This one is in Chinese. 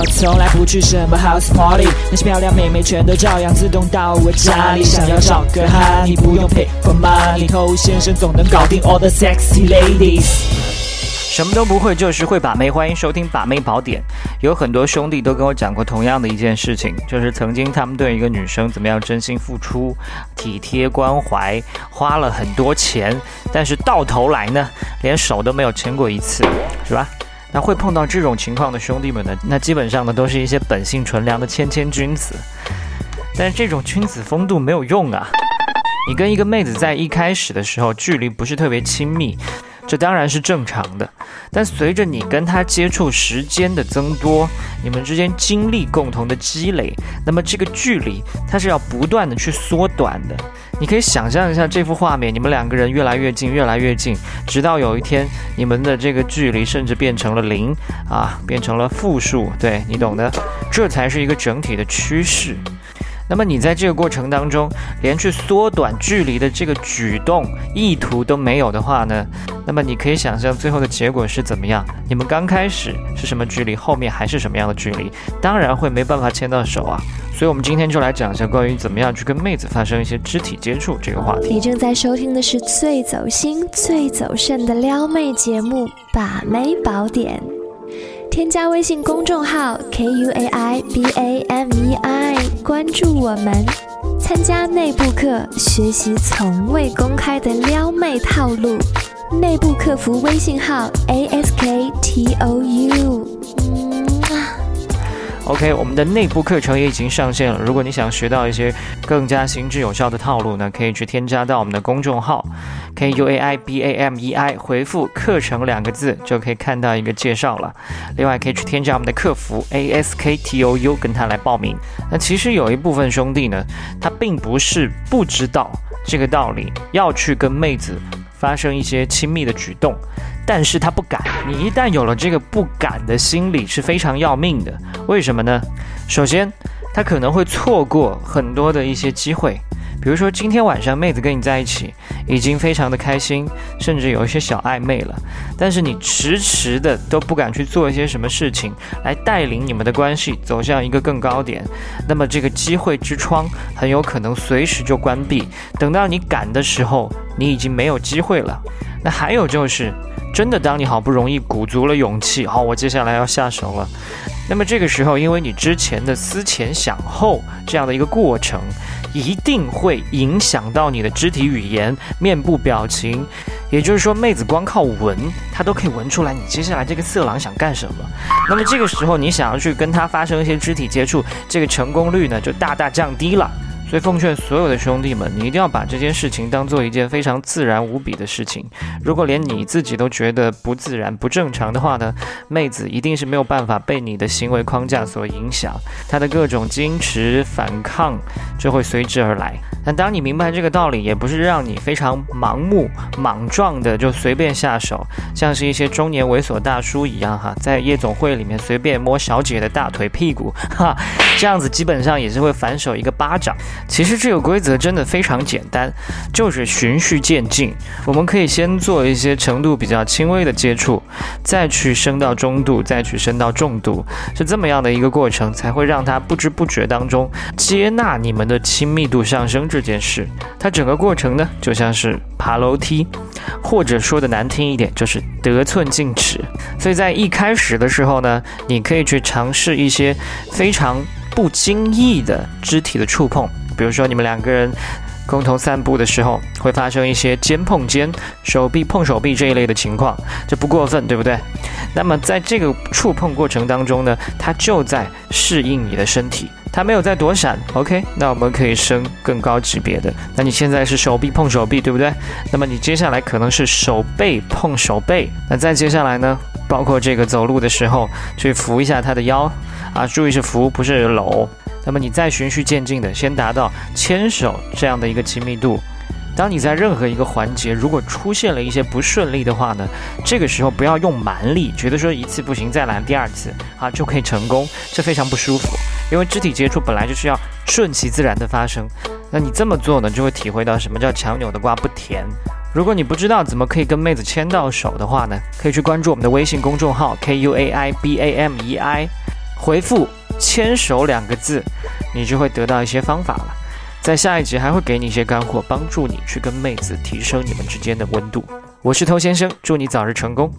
我从来不去什么 house party，那些漂亮妹妹全都照样自动到我家里。想要找个哈，你不用 pay for money，偷先生总能搞定 all the sexy ladies。什么都不会，就是会把妹。欢迎收听《把妹宝典》。有很多兄弟都跟我讲过同样的一件事情，就是曾经他们对一个女生怎么样真心付出、体贴关怀，花了很多钱，但是到头来呢，连手都没有牵过一次，是吧？那会碰到这种情况的兄弟们呢，那基本上呢，都是一些本性纯良的谦谦君子。但是这种君子风度没有用啊！你跟一个妹子在一开始的时候，距离不是特别亲密。这当然是正常的，但随着你跟他接触时间的增多，你们之间经历共同的积累，那么这个距离它是要不断的去缩短的。你可以想象一下这幅画面，你们两个人越来越近，越来越近，直到有一天你们的这个距离甚至变成了零啊，变成了负数，对你懂的，这才是一个整体的趋势。那么你在这个过程当中，连去缩短距离的这个举动意图都没有的话呢？那么你可以想象最后的结果是怎么样？你们刚开始是什么距离，后面还是什么样的距离？当然会没办法牵到手啊！所以我们今天就来讲一下关于怎么样去跟妹子发生一些肢体接触这个话题。你正在收听的是最走心、最走肾的撩妹节目《把妹宝典》。添加微信公众号 k u a i b a m e i，关注我们，参加内部课，学习从未公开的撩妹套路。内部客服微信号 a s k t o u。OK，我们的内部课程也已经上线了。如果你想学到一些更加行之有效的套路呢，可以去添加到我们的公众号 K U A I B A M E I，回复“课程”两个字就可以看到一个介绍了。另外，可以去添加我们的客服 A S K T O U，跟他来报名。那其实有一部分兄弟呢，他并不是不知道这个道理，要去跟妹子发生一些亲密的举动。但是他不敢，你一旦有了这个不敢的心理是非常要命的。为什么呢？首先，他可能会错过很多的一些机会，比如说今天晚上妹子跟你在一起，已经非常的开心，甚至有一些小暧昧了，但是你迟迟的都不敢去做一些什么事情来带领你们的关系走向一个更高点，那么这个机会之窗很有可能随时就关闭。等到你赶的时候，你已经没有机会了。那还有就是。真的，当你好不容易鼓足了勇气，好，我接下来要下手了。那么这个时候，因为你之前的思前想后这样的一个过程，一定会影响到你的肢体语言、面部表情。也就是说，妹子光靠闻，她都可以闻出来你接下来这个色狼想干什么。那么这个时候，你想要去跟她发生一些肢体接触，这个成功率呢就大大降低了。所以奉劝所有的兄弟们，你一定要把这件事情当做一件非常自然无比的事情。如果连你自己都觉得不自然、不正常的话呢，妹子一定是没有办法被你的行为框架所影响，她的各种矜持、反抗就会随之而来。但当你明白这个道理，也不是让你非常盲目、莽撞的就随便下手，像是一些中年猥琐大叔一样哈，在夜总会里面随便摸小姐的大腿、屁股，哈，这样子基本上也是会反手一个巴掌。其实这个规则真的非常简单，就是循序渐进。我们可以先做一些程度比较轻微的接触，再去升到中度，再去升到重度，是这么样的一个过程，才会让他不知不觉当中接纳你们的亲密度上升这件事。它整个过程呢，就像是爬楼梯，或者说的难听一点，就是得寸进尺。所以在一开始的时候呢，你可以去尝试一些非常不经意的肢体的触碰。比如说，你们两个人共同散步的时候，会发生一些肩碰肩、手臂碰手臂这一类的情况，这不过分，对不对？那么在这个触碰过程当中呢，它就在适应你的身体，它没有在躲闪。OK，那我们可以升更高级别的。那你现在是手臂碰手臂，对不对？那么你接下来可能是手背碰手背。那再接下来呢，包括这个走路的时候去扶一下他的腰啊，注意是扶，不是搂。那么你再循序渐进的先达到牵手这样的一个亲密度。当你在任何一个环节如果出现了一些不顺利的话呢，这个时候不要用蛮力，觉得说一次不行再来第二次啊就可以成功，这非常不舒服。因为肢体接触本来就是要顺其自然的发生，那你这么做呢，就会体会到什么叫强扭的瓜不甜。如果你不知道怎么可以跟妹子牵到手的话呢，可以去关注我们的微信公众号 K U A I B A M E I。回复“牵手”两个字，你就会得到一些方法了。在下一集还会给你一些干货，帮助你去跟妹子提升你们之间的温度。我是偷先生，祝你早日成功。